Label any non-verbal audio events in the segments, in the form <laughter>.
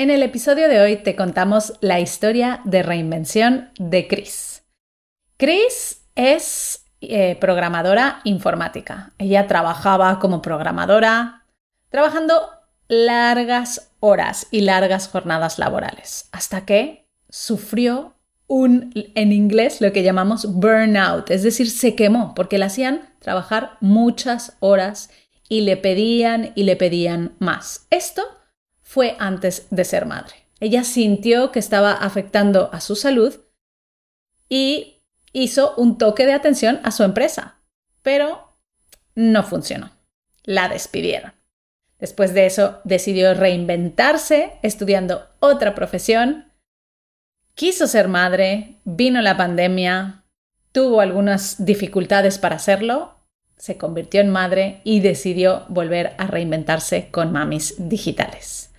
En el episodio de hoy te contamos la historia de reinvención de Chris. Chris es eh, programadora informática. Ella trabajaba como programadora, trabajando largas horas y largas jornadas laborales, hasta que sufrió un, en inglés, lo que llamamos burnout, es decir, se quemó porque le hacían trabajar muchas horas y le pedían y le pedían más. Esto fue antes de ser madre. Ella sintió que estaba afectando a su salud y hizo un toque de atención a su empresa, pero no funcionó. La despidieron. Después de eso decidió reinventarse estudiando otra profesión. Quiso ser madre, vino la pandemia, tuvo algunas dificultades para hacerlo, se convirtió en madre y decidió volver a reinventarse con mamis digitales.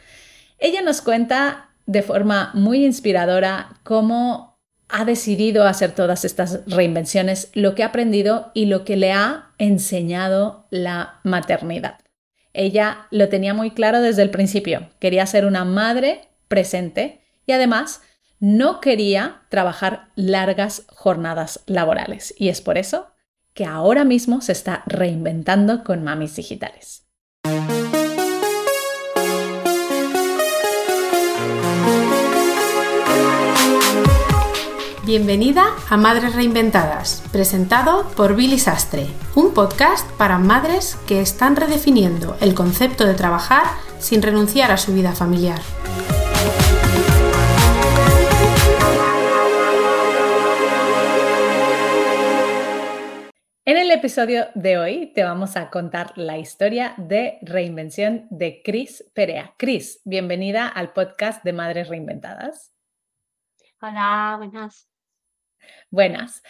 Ella nos cuenta de forma muy inspiradora cómo ha decidido hacer todas estas reinvenciones, lo que ha aprendido y lo que le ha enseñado la maternidad. Ella lo tenía muy claro desde el principio, quería ser una madre presente y además no quería trabajar largas jornadas laborales. Y es por eso que ahora mismo se está reinventando con mamis digitales. Bienvenida a Madres Reinventadas, presentado por Billy Sastre, un podcast para madres que están redefiniendo el concepto de trabajar sin renunciar a su vida familiar. En el episodio de hoy te vamos a contar la historia de reinvención de Cris Perea. Cris, bienvenida al podcast de Madres Reinventadas. Hola, buenas. Buenas.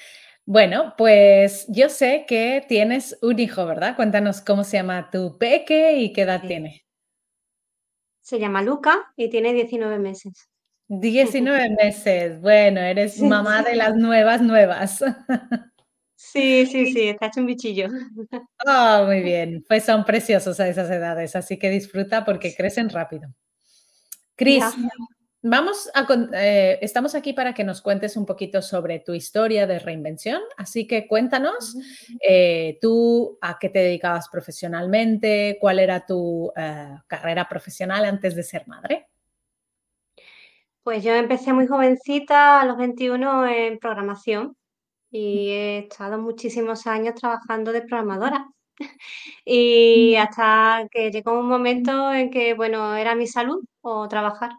Bueno, pues yo sé que tienes un hijo, ¿verdad? Cuéntanos cómo se llama tu peque y qué edad tiene. Se llama Luca y tiene 19 meses. 19 <laughs> meses. Bueno, eres mamá de las nuevas nuevas. <laughs> Sí, sí, sí, está hecho un bichillo. Oh, <laughs> muy bien. Pues son preciosos a esas edades, así que disfruta porque crecen rápido. Cris, Vamos a, eh, estamos aquí para que nos cuentes un poquito sobre tu historia de reinvención, así que cuéntanos eh, tú a qué te dedicabas profesionalmente, cuál era tu eh, carrera profesional antes de ser madre. Pues yo empecé muy jovencita, a los 21, en programación y he estado muchísimos años trabajando de programadora. <laughs> y hasta que llegó un momento en que, bueno, era mi salud o trabajar.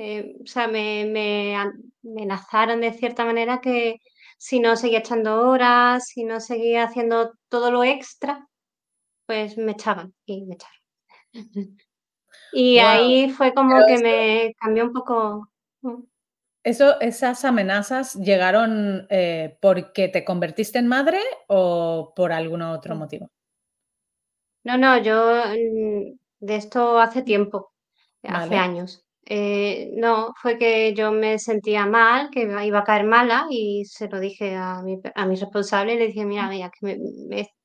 Eh, o sea, me, me, amenazaron de cierta manera que si no seguía echando horas, si no seguía haciendo todo lo extra, pues me echaban y me echaron. <laughs> y ahí fue como que me cambió un poco. Eso, ¿Esas amenazas llegaron eh, porque te convertiste en madre o por algún otro motivo? No, no, yo mm, de esto hace tiempo, hace años. Eh, no, fue que yo me sentía mal, que iba a caer mala y se lo dije a mi, a mi responsable y le dije, mira, mira, que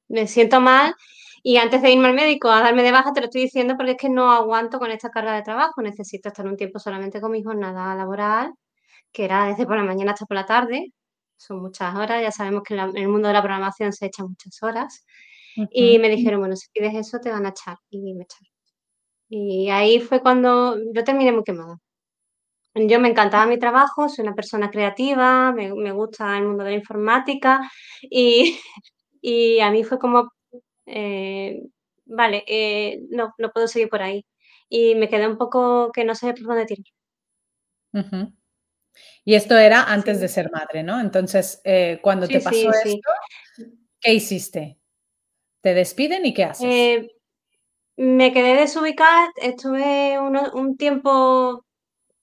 me, siento mal y antes de irme al médico a darme de baja te lo estoy diciendo porque es que no aguanto con esta carga de trabajo, necesito estar un tiempo solamente con mi jornada laboral, que era desde por la mañana hasta por la tarde, son muchas horas, ya sabemos que en el mundo de la programación se echan muchas horas. Y me dijeron, bueno, si pides eso te van a echar y me echaron. Y ahí fue cuando yo terminé muy quemada. Yo me encantaba mi trabajo, soy una persona creativa, me, gusta el mundo de la informática <laughs> y, a mí fue como, eh, vale, eh, no, no puedo seguir por ahí. Y me quedé un poco que no sé por dónde tirar. Y esto era antes de ser madre, ¿no? Entonces, eh, cuando te pasó esto, ¿qué hiciste? ¿Te despiden y qué haces? Me quedé desubicada, estuve un tiempo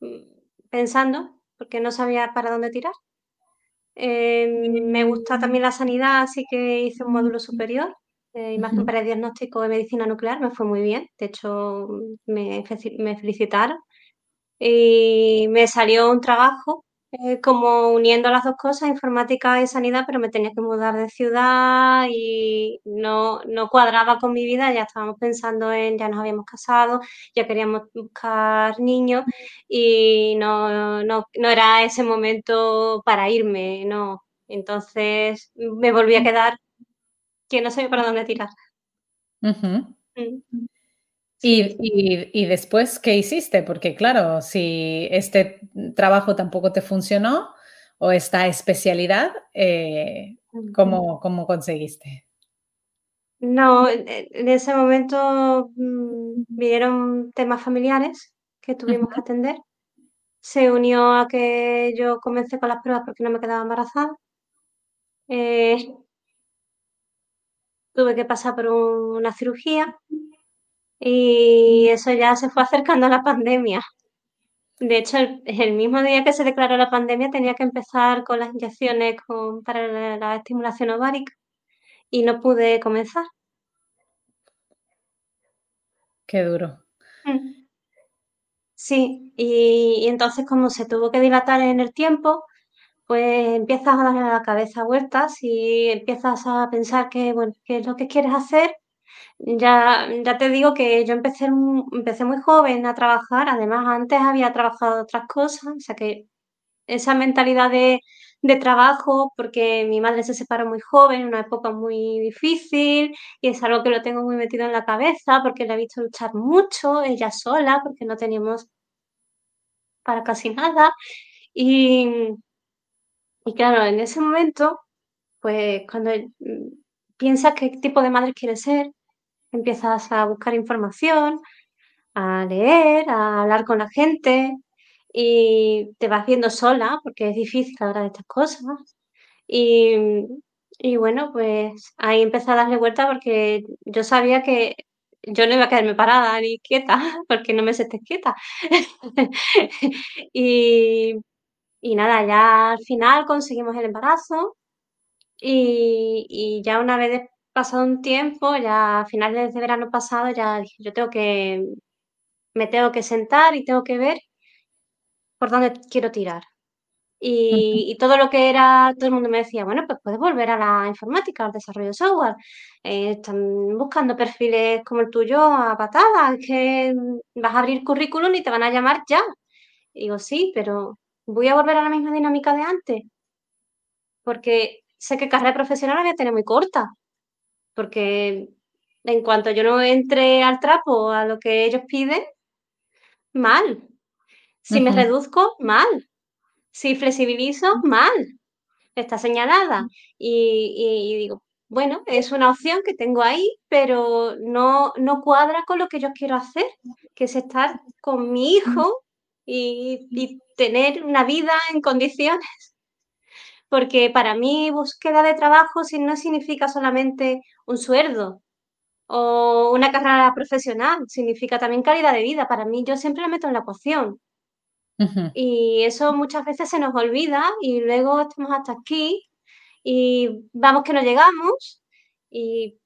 mm, pensando, porque no sabía para dónde tirar. Em, me gusta también la sanidad, así que hice un módulo superior, de imagen para el diagnóstico de medicina nuclear, me fue muy bien, de hecho me, me felicitaron. Y me salió un trabajo eh, como uniendo las dos cosas, informática y sanidad, pero me tenía que mudar de ciudad y no, no cuadraba con mi vida, ya estábamos pensando en, ya nos habíamos casado, ya queríamos buscar niños y no, no, no era ese momento para irme, no. Entonces me volví a quedar que no sabía para dónde tirar. ¿Y, después qué hiciste? Porque claro, si este trabajo tampoco te funcionó o esta especialidad, eh, ¿cómo, conseguiste? No, en ese momento mm, vinieron temas familiares que tuvimos que atender. Se unió a que yo comencé con las pruebas porque no me quedaba embarazada. Eh, tuve que pasar por una cirugía y eso ya se fue acercando a la pandemia. De hecho, el, mismo día que se declaró la pandemia tenía que empezar con las inyecciones para la, estimulación ovárica y no pude comenzar. Qué duro. Mm. Sí, y, entonces como se tuvo que dilatar en el tiempo, pues empiezas a darle a la cabeza vueltas y empiezas a pensar que, bueno, qué es lo que quieres hacer ya, ya te digo que yo empecé, empecé muy joven a trabajar, además antes había trabajado otras cosas, o sea que esa mentalidad de, trabajo, porque mi madre se separó muy joven, en una época muy difícil, y es algo que lo tengo muy metido en la cabeza, porque la he visto luchar mucho, ella sola, porque no teníamos para casi nada. Y, y claro, en ese momento, pues cuando mm, piensas qué tipo de madre quieres ser, empiezas a buscar información, a leer, a hablar con la gente y te vas viendo sola porque es difícil hablar de estas cosas. Y, bueno, pues ahí empecé a darle vuelta porque yo sabía que yo no iba a quedarme parada ni quieta, <laughs> porque no me senté quieta. <laughs> y, y, nada, ya al final conseguimos el embarazo y, y ya una vez pasado un tiempo, ya a finales de verano pasado, ya dije, yo tengo que, me tengo que sentar y tengo que ver por dónde quiero tirar. Y, todo lo que era, todo el mundo me decía, bueno, pues puedes volver a la informática, al desarrollo de software. Eh, están buscando perfiles como el tuyo a patadas, que vas a abrir currículum y te van a llamar ya. digo, sí, pero voy a volver a la misma dinámica de antes. Porque sé que carrera profesional la voy a tener muy corta porque en cuanto yo no entre al trapo a lo que ellos piden, mal. Si me reduzco, mal. Si flexibilizo, mal. Está señalada. Y, digo, bueno, es una opción que tengo ahí, pero no, no cuadra con lo que yo quiero hacer, que es estar con mi hijo y, y tener una vida en condiciones porque para mí búsqueda de trabajo no significa solamente un sueldo o una carrera profesional, significa también calidad de vida. Para mí yo siempre la meto en la ecuación. Y eso muchas veces se nos olvida y luego estamos hasta aquí y vamos que no llegamos y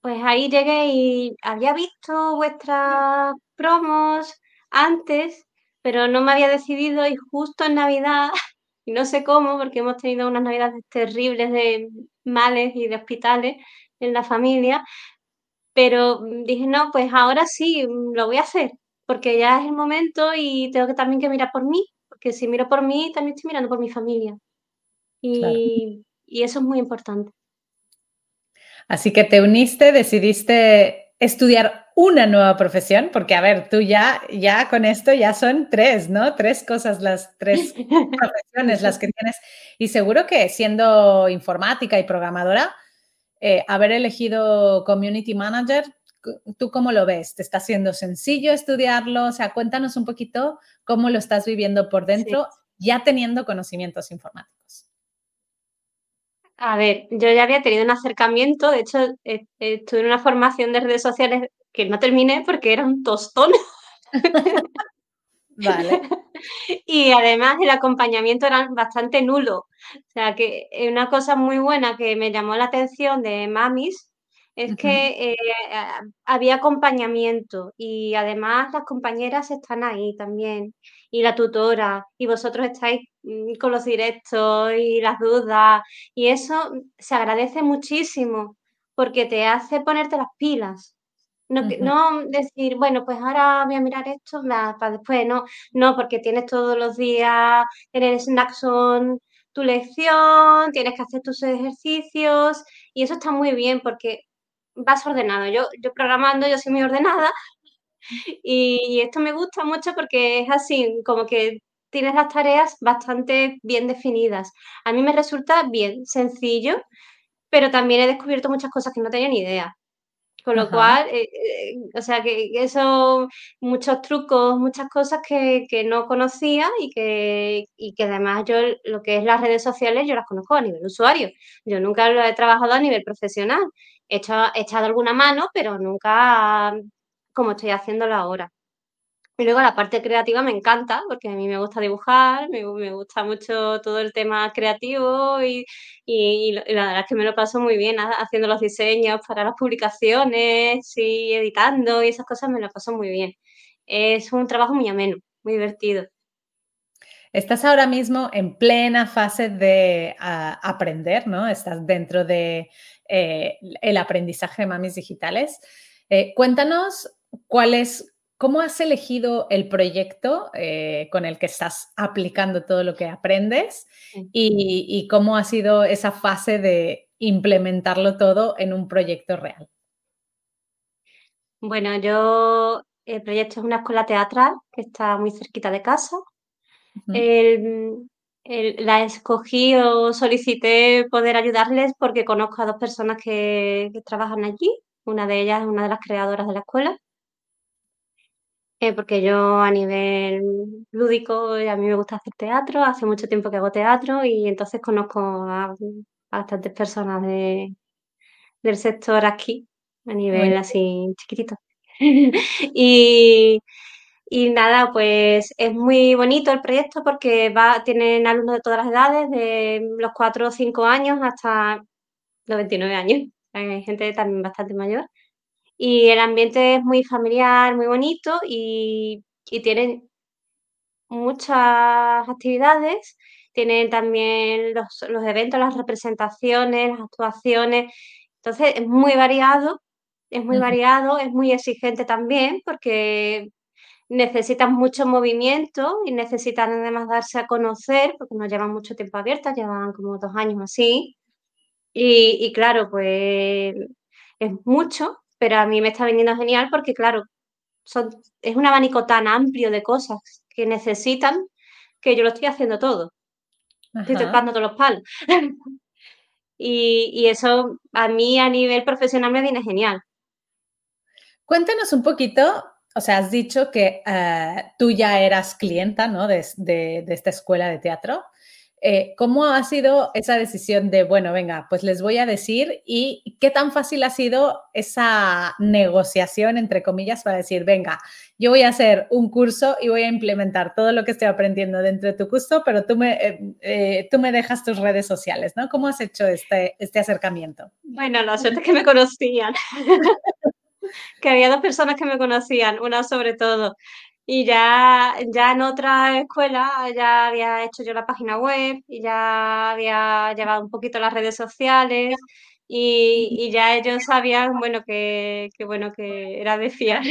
pues ahí llegué y había visto vuestras promos antes, pero no me había decidido y justo en Navidad <laughs> y no sé cómo, porque hemos tenido unas navidades terribles de males y de hospitales en la familia, pero dije, no, pues ahora sí, lo voy a hacer, porque ya es el momento y tengo que también que mirar por mí, porque si miro por mí, también estoy mirando por mi familia. Y, y eso es muy importante. Así que te uniste, decidiste estudiar una nueva profesión, porque a ver, tú ya, ya con esto ya son tres, ¿no? Tres cosas, las tres <laughs> profesiones las que tienes. Y seguro que siendo informática y programadora, eh, haber elegido Community Manager, ¿tú cómo lo ves? ¿Te está siendo sencillo estudiarlo? O sea, cuéntanos un poquito cómo lo estás viviendo por dentro, ya teniendo conocimientos informáticos. A ver, yo ya había tenido un acercamiento, de hecho, eh, estuve en una formación de redes sociales que no terminé porque era un tostón. <laughs> Vale. <laughs> y además el acompañamiento era bastante nulo. O sea que una cosa muy buena que me llamó la atención de mamis es que eh, había acompañamiento y además las compañeras están ahí también y la tutora y vosotros estáis mm, con los directos y las dudas y eso se agradece muchísimo porque te hace ponerte las pilas. No, no decir, bueno, pues ahora voy a mirar esto para después, no, no, porque tienes todos los días en el Snackson tu lección, tienes que hacer tus ejercicios y eso está muy bien porque vas ordenado. Yo, yo programando, yo soy muy ordenada <laughs> y, esto me gusta mucho porque es así, como que tienes las tareas bastante bien definidas. A mí me resulta bien sencillo, pero también he descubierto muchas cosas que no tenía ni idea. Con lo cual, eh, eh, o sea, que eso, muchos trucos, muchas cosas que, no conocía y que, y que además yo lo que es las redes sociales yo las conozco a nivel usuario. Yo nunca lo he trabajado a nivel profesional. He, he echado alguna mano, pero nunca como estoy haciéndolo ahora. Y luego la parte creativa me encanta, porque a mí me gusta dibujar, me, gusta mucho todo el tema creativo y, la verdad es que me lo paso muy bien haciendo los diseños para las publicaciones y editando y esas cosas me lo paso muy bien. Es un trabajo muy ameno, muy divertido. Estás ahora mismo en plena fase de aprender, ¿no? Estás dentro de eh, aprendizaje de mamis digitales. Eh, cuéntanos cuál es, ¿Cómo has elegido el proyecto eh, con el que estás aplicando todo lo que aprendes y, cómo ha sido esa fase de implementarlo todo en un proyecto real? Bueno, yo, el proyecto es una escuela teatral que está muy cerquita de casa. la escogí o solicité poder ayudarles porque conozco a dos personas que trabajan allí. Una de ellas es una de las creadoras de la escuela eh, porque yo a nivel lúdico, a mí me gusta hacer teatro, hace mucho tiempo que hago teatro y entonces conozco a, bastantes personas de, del sector aquí, a nivel así chiquitito. <laughs> y, y nada, pues es muy bonito el proyecto porque va, tienen alumnos de todas las edades, de los 4 o 5 años hasta los 29 años. <laughs> Hay gente también bastante mayor y el ambiente es muy familiar, muy bonito y, tienen muchas actividades. Tienen también los, eventos, las representaciones, las actuaciones. Entonces es muy variado, es muy variado, es muy exigente también porque necesitan mucho movimiento y necesitan además darse a conocer porque no llevan mucho tiempo abiertas, llevan como dos años así. Y, y claro, pues es mucho, pero a mí me está viniendo genial porque, claro, son, es un abanico tan amplio de cosas que necesitan que yo lo estoy haciendo todo. Estoy tocando todos los palos. <laughs> y, eso a mí a nivel profesional me viene genial. Cuéntanos un poquito, o sea, has dicho que eh, tú ya eras clienta ¿no? de, de, esta escuela de teatro. Eh, ¿Cómo ha sido esa decisión de, bueno, venga, pues les voy a decir y qué tan fácil ha sido esa negociación, entre comillas, para decir, venga, yo voy a hacer un curso y voy a implementar todo lo que estoy aprendiendo dentro de tu curso, pero tú me, eh, eh, tú me dejas tus redes sociales, ¿no? ¿Cómo has hecho este, este acercamiento? Bueno, la suerte que me conocían. <laughs> que había dos personas que me conocían, una sobre todo. Y ya, ya en otra escuela ya había hecho yo la página web y ya había llevado un poquito las redes sociales y, ya ellos sabían, bueno, que, bueno, que era de fiar.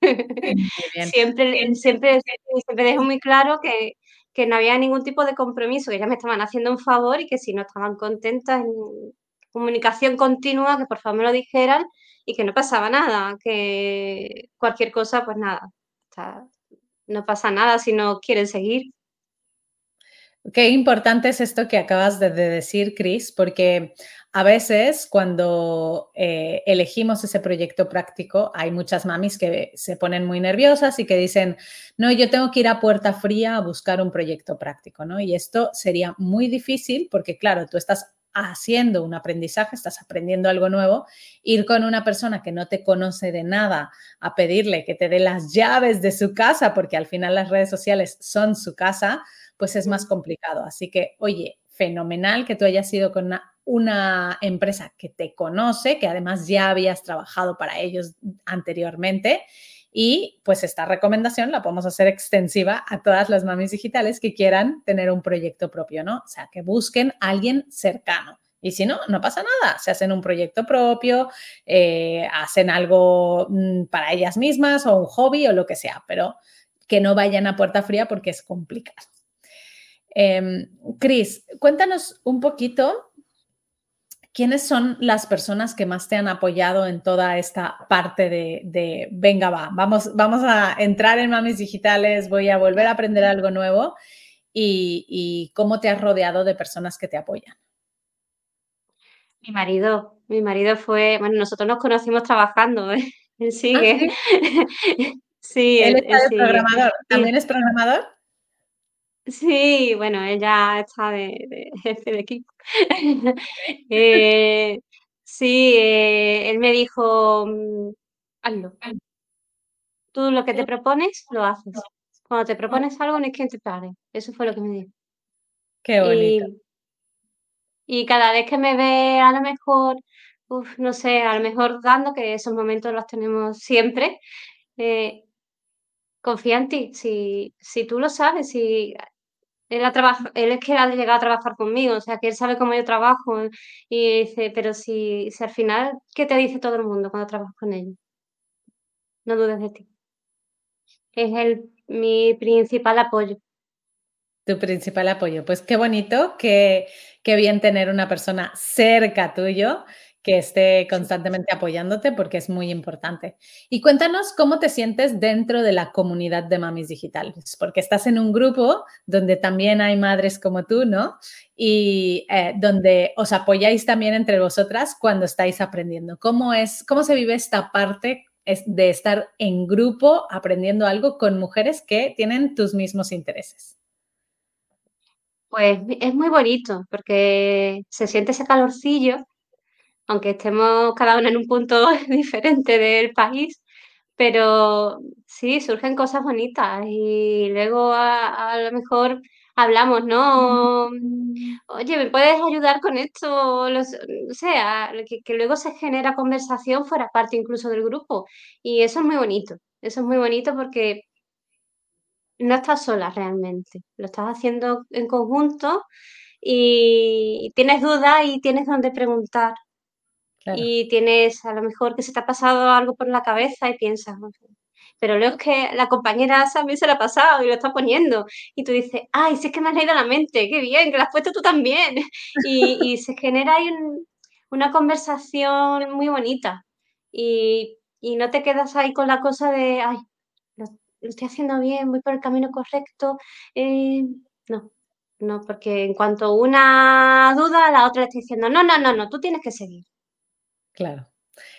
<laughs> siempre, siempre, siempre dejo muy claro que, que no había ningún tipo de compromiso, que ellas me estaban haciendo un favor y que si no estaban contentas en comunicación continua, que por favor me lo dijeran y que no pasaba nada, que cualquier cosa, pues nada, no pasa nada si no quieren seguir. Qué importante es esto que acabas de, decir, Chris, porque a veces cuando eh, elegimos ese proyecto práctico, hay muchas mamis que se ponen muy nerviosas y que dicen, no, yo tengo que ir a puerta fría a buscar un proyecto práctico, ¿no? Y esto sería muy difícil porque, claro, tú estás haciendo un aprendizaje, estás aprendiendo algo nuevo, ir con una persona que no te conoce de nada a pedirle que te dé las llaves de su casa, porque al final las redes sociales son su casa, pues es más complicado. Así que, oye, fenomenal que tú hayas ido con una empresa que te conoce, que además ya habías trabajado para ellos anteriormente. Y pues esta recomendación la podemos hacer extensiva a todas las mamis digitales que quieran tener un proyecto propio, ¿no? O sea, que busquen a alguien cercano. Y si no, no pasa nada. Se hacen un proyecto propio, eh, hacen algo mm, para ellas mismas o un hobby o lo que sea, pero que no vayan a puerta fría porque es complicado. Eh, Cris, cuéntanos un poquito quiénes son las personas que más te han apoyado en toda esta parte de, venga, va, vamos, vamos a entrar en mamis digitales, voy a volver a aprender algo nuevo y cómo te has rodeado de personas que te apoyan. Mi marido, mi marido fue, bueno, nosotros nos conocimos trabajando, ¿eh? Él ¿Ah, sigue. <laughs> sí? él, está de programador. ¿También es programador? Sí, bueno, ella está de, jefe de equipo. <laughs> Eh, sí, eh, él me dijo, mm, hazlo. Tú lo que te propones, lo haces. Cuando te propones algo, no es que te pare. Eso fue lo que me dijo. Qué bonito. Y cada vez que me ve a lo mejor, no sé, a lo mejor dando, que esos momentos los tenemos siempre, eh, confía en ti. Si, si tú lo sabes, si él, ha él es que ha llegado a trabajar conmigo, o sea, que él sabe cómo yo trabajo y dice, pero si, si al final, ¿qué te dice todo el mundo cuando trabajas con ellos? No dudes de ti. Es el, mi principal apoyo. Tu principal apoyo. Pues qué bonito, qué, qué bien tener una persona cerca tuyo que esté constantemente apoyándote porque es muy importante. Y cuéntanos cómo te sientes dentro de la comunidad de mamis digitales, porque estás en un grupo donde también hay madres como tú, ¿no? Y eh, donde os apoyáis también entre vosotras cuando estáis aprendiendo. ¿Cómo es, cómo se vive esta parte de estar en grupo aprendiendo algo con mujeres que tienen tus mismos intereses? Pues es muy bonito porque se siente ese calorcillo, aunque estemos cada una en un punto <laughs> diferente del país, pero sí, surgen cosas bonitas y luego a, lo mejor hablamos, ¿no? Oye, ¿me puedes ayudar con esto? o sea, que, que luego se genera conversación fuera parte incluso del grupo y eso es muy bonito, eso es muy bonito porque no estás sola realmente, lo estás haciendo en conjunto y tienes dudas y tienes donde preguntar. Y tienes a lo mejor que se te ha pasado algo por la cabeza y piensas, pero luego es que la compañera también se la ha pasado y lo está poniendo. Y tú dices, ay, si es que me has leído la mente, qué bien, que la has puesto tú también. <laughs> Y, se genera ahí una conversación muy bonita. Y, y, no te quedas ahí con la cosa de, ay, lo estoy haciendo bien, voy por el camino correcto. Eh, no, no, porque en cuanto una duda, la otra le está diciendo, no, no, no, no, tú tienes que seguir. Claro.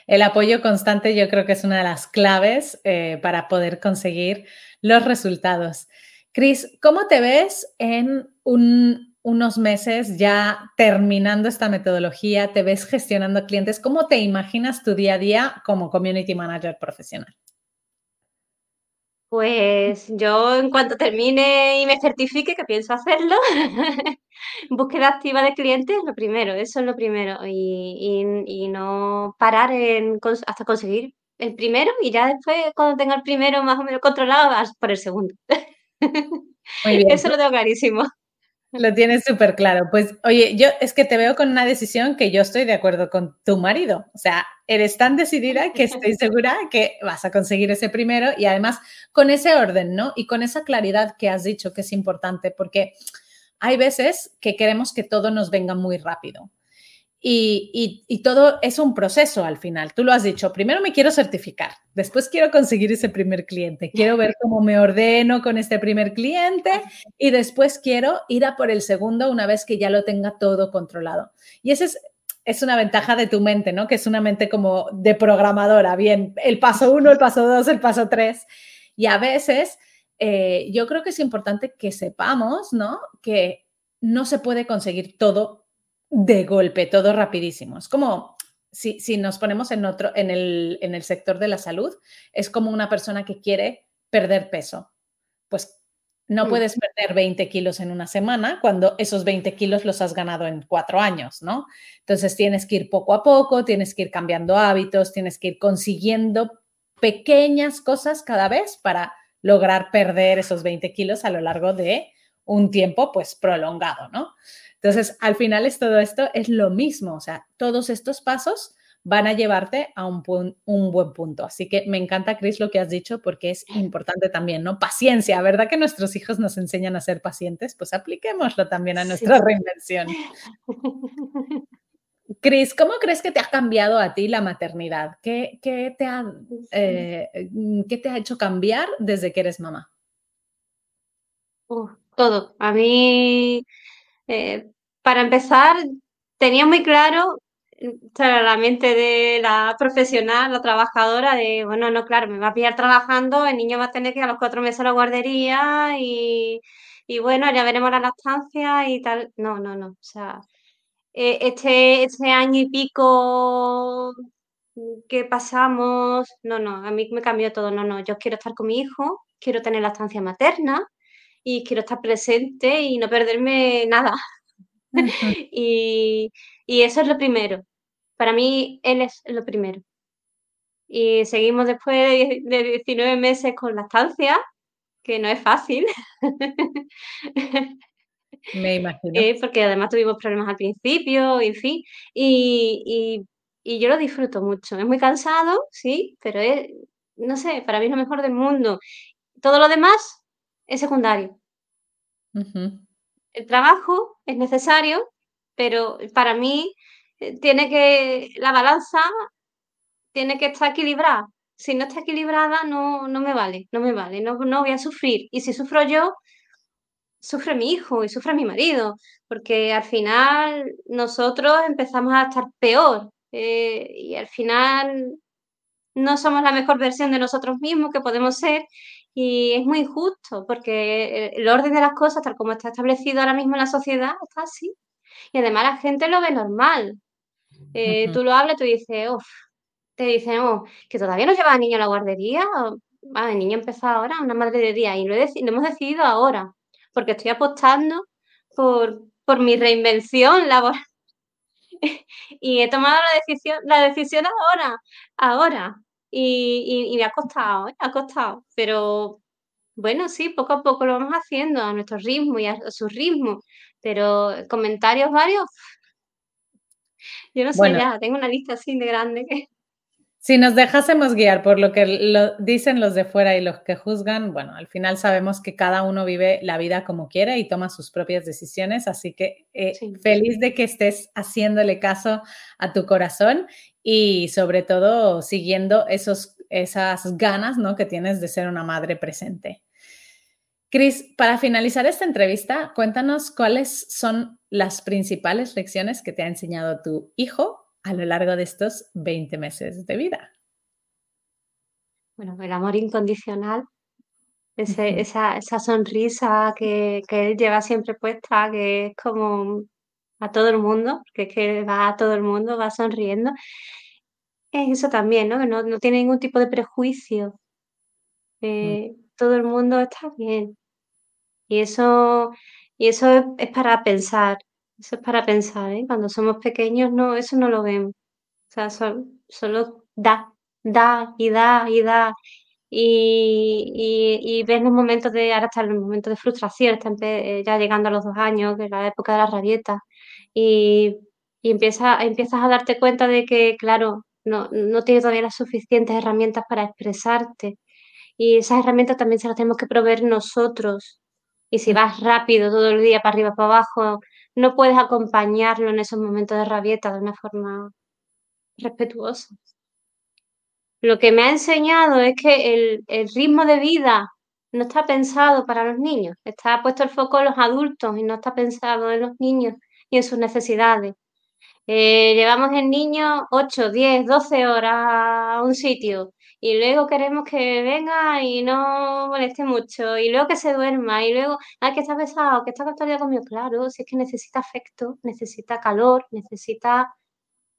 El apoyo constante yo creo que es una de las claves eh, para poder conseguir los resultados. Cris, ¿cómo te ves en unos meses ya terminando esta metodología? ¿Te ves gestionando clientes? ¿Cómo te imaginas tu día a día como community manager profesional? Pues yo en cuanto termine y me certifique, que pienso hacerlo, <laughs> búsqueda activa de clientes, lo primero, eso es lo primero, y, no parar en, hasta conseguir el primero y ya después cuando tenga el primero más o menos controlado vas por el segundo. <laughs> Muy bien. Eso lo tengo clarísimo. Lo tienes súper claro. Pues oye, yo es que te veo con una decisión que yo estoy de acuerdo con tu marido. O sea, eres tan decidida que estoy segura que vas a conseguir ese primero y además con ese orden, ¿no? Y con esa claridad que has dicho que es importante, porque hay veces que queremos que todo nos venga muy rápido. Y, todo es un proceso al final. Tú lo has dicho, primero me quiero certificar, después quiero conseguir ese primer cliente, quiero ver cómo me ordeno con este primer cliente y después quiero ir a por el segundo una vez que ya lo tenga todo controlado. Y esa es, es una ventaja de tu mente, ¿no? Que es una mente como de programadora, bien, el paso uno, el paso dos, el paso tres. Y a veces eh, yo creo que es importante que sepamos, ¿no? Que no se puede conseguir todo de golpe, todo rapidísimo. Es como si, si nos ponemos en otro, en el, en el sector de la salud, es como una persona que quiere perder peso. Pues No puedes perder 20 kilos en una semana cuando esos 20 kilos los has ganado en cuatro años, ¿no? Entonces tienes que ir poco a poco, tienes que ir cambiando hábitos, tienes que ir consiguiendo pequeñas cosas cada vez para lograr perder esos 20 kilos a lo largo de un tiempo pues prolongado, ¿no? Entonces, al final es todo esto es lo mismo, o sea, todos estos pasos van a llevarte a un, un buen punto. Así que me encanta, Chris, lo que has dicho porque es importante también, ¿no? Paciencia, ¿verdad que nuestros hijos nos enseñan a ser pacientes? Pues apliquémoslo también a nuestra reinvención. Cris, ¿cómo crees que te ha cambiado a ti la maternidad? ¿Qué, te, ha, eh, ¿qué te ha hecho cambiar desde que eres mamá? Todo. A mí, eh, para empezar, tenía muy claro la mente de la profesional, la trabajadora, de, bueno, no, claro, me va a pillar trabajando, el niño va a tener que ir a los cuatro meses a la guardería y, y bueno, ya veremos la lactancia y tal. No, no, no. O sea, eh, este, este año y pico que pasamos, no, no, a mí me cambió todo. No, no, yo quiero estar con mi hijo, quiero tener la estancia materna y quiero estar presente y no perderme nada. <laughs> y, y eso es lo primero. Para mí, él es lo primero. Y seguimos después de 19 meses con la estancia, que no es fácil. <laughs> Me imagino. Eh, porque además tuvimos problemas al principio, en fin. Y, yo lo disfruto mucho. Es muy cansado, sí, pero es, no sé, para mí es lo mejor del mundo. Todo lo demás es secundario. El trabajo es necesario, pero para mí eh, tiene que, la balanza tiene que estar equilibrada. Si no está equilibrada, no, no me vale, no me vale, no, no voy a sufrir. Y si sufro yo, sufre mi hijo y sufre mi marido, porque al final nosotros empezamos a estar peor eh, y al final no somos la mejor versión de nosotros mismos que podemos ser y es muy injusto porque el orden de las cosas, tal como está establecido ahora mismo en la sociedad, está así. Y además la gente lo ve normal. Eh, tú lo hablas, tú dices, uff, te dicen, oh, que todavía no lleva a niño a la guardería. el niño empezó ahora, una madre de día, y lo, lo hemos decidido ahora porque estoy apostando por, por mi reinvención laboral. <laughs> y he tomado la decisión, la decisión ahora, ahora. Y, me ha costado, ¿eh? ha costado. Pero bueno, sí, poco a poco lo vamos haciendo a nuestro ritmo y a, su ritmo. Pero comentarios varios, yo no sé ya, tengo una lista así de grande que... Si nos dejásemos guiar por lo que lo dicen los de fuera y los que juzgan, bueno, al final sabemos que cada uno vive la vida como quiere y toma sus propias decisiones, así que eh, feliz de que estés haciéndole caso a tu corazón y sobre todo siguiendo esos, esas ganas ¿no? que tienes de ser una madre presente. Cris, para finalizar esta entrevista, cuéntanos cuáles son las principales lecciones que te ha enseñado tu hijo a lo largo de estos 20 meses de vida? Bueno, el amor incondicional, esa, esa, sonrisa que, él lleva siempre puesta, que es como a todo el mundo, que es que va a todo el mundo, va sonriendo. Es eso también, ¿no? Que no, tiene ningún tipo de prejuicio. Mm. Todo el mundo está bien. Y eso, y eso es para pensar, eso es para pensar, ¿eh? Cuando somos pequeños, no, eso no lo vemos. O sea, solo da, da y da y da. Y, ves los momentos de, ahora está en los momentos de frustración, eh, ya llegando a los dos años, que es la época de las rabietas, y, y empieza, empiezas a darte cuenta de que, claro, no, no tienes todavía las suficientes herramientas para expresarte. Y esas herramientas también se las tenemos que proveer nosotros. Y si vas rápido todo el día para arriba, para abajo, no puedes acompañarlo en esos momentos de rabieta de una forma respetuosa. Lo que me ha enseñado es que el, ritmo de vida no está pensado para los niños, está puesto el foco en los adultos y no está pensado en los niños y en sus necesidades. Eh, llevamos el niño 8, 10, 12 horas a un sitio y luego queremos que venga y no moleste mucho, y luego que se duerma, y luego, ay, que está pesado, que está día conmigo, claro, si es que necesita afecto, necesita calor, necesita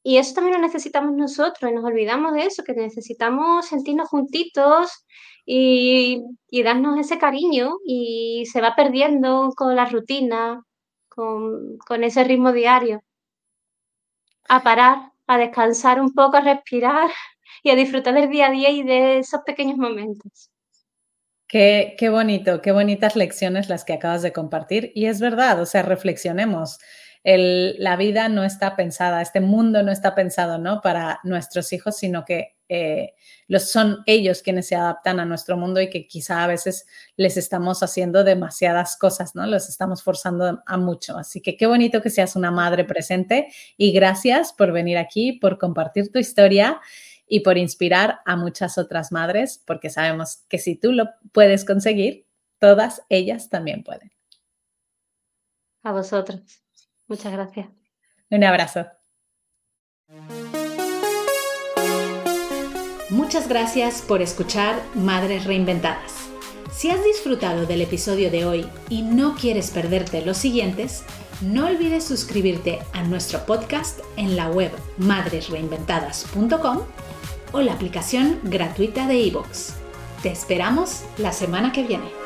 y eso también lo necesitamos nosotros, y nos olvidamos de eso, que necesitamos sentirnos juntitos y, darnos ese cariño y se va perdiendo con la rutina, con, con ese ritmo diario. A parar, a descansar un poco, a respirar y a disfrutar del día a día y de esos pequeños momentos. Qué, qué, bonito, qué bonitas lecciones las que acabas de compartir. Y es verdad, o sea, reflexionemos la vida no está pensada, este mundo no está pensado ¿no? para nuestros hijos, sino que eh, los, son ellos quienes se adaptan a nuestro mundo y que quizá a veces les estamos haciendo demasiadas cosas, ¿no? Los estamos forzando a mucho. Así que qué bonito que seas una madre presente y gracias por venir aquí, por compartir tu historia y por inspirar a muchas otras madres, porque sabemos que si tú lo puedes conseguir, todas ellas también pueden. A vosotros. Muchas gracias. Un abrazo. Muchas gracias por escuchar Madres Reinventadas. Si has disfrutado del episodio de hoy y no quieres perderte los siguientes, no olvides suscribirte a nuestro podcast en la web madresreinventadas.com o la aplicación gratuita de iVoox. Te esperamos la semana que viene.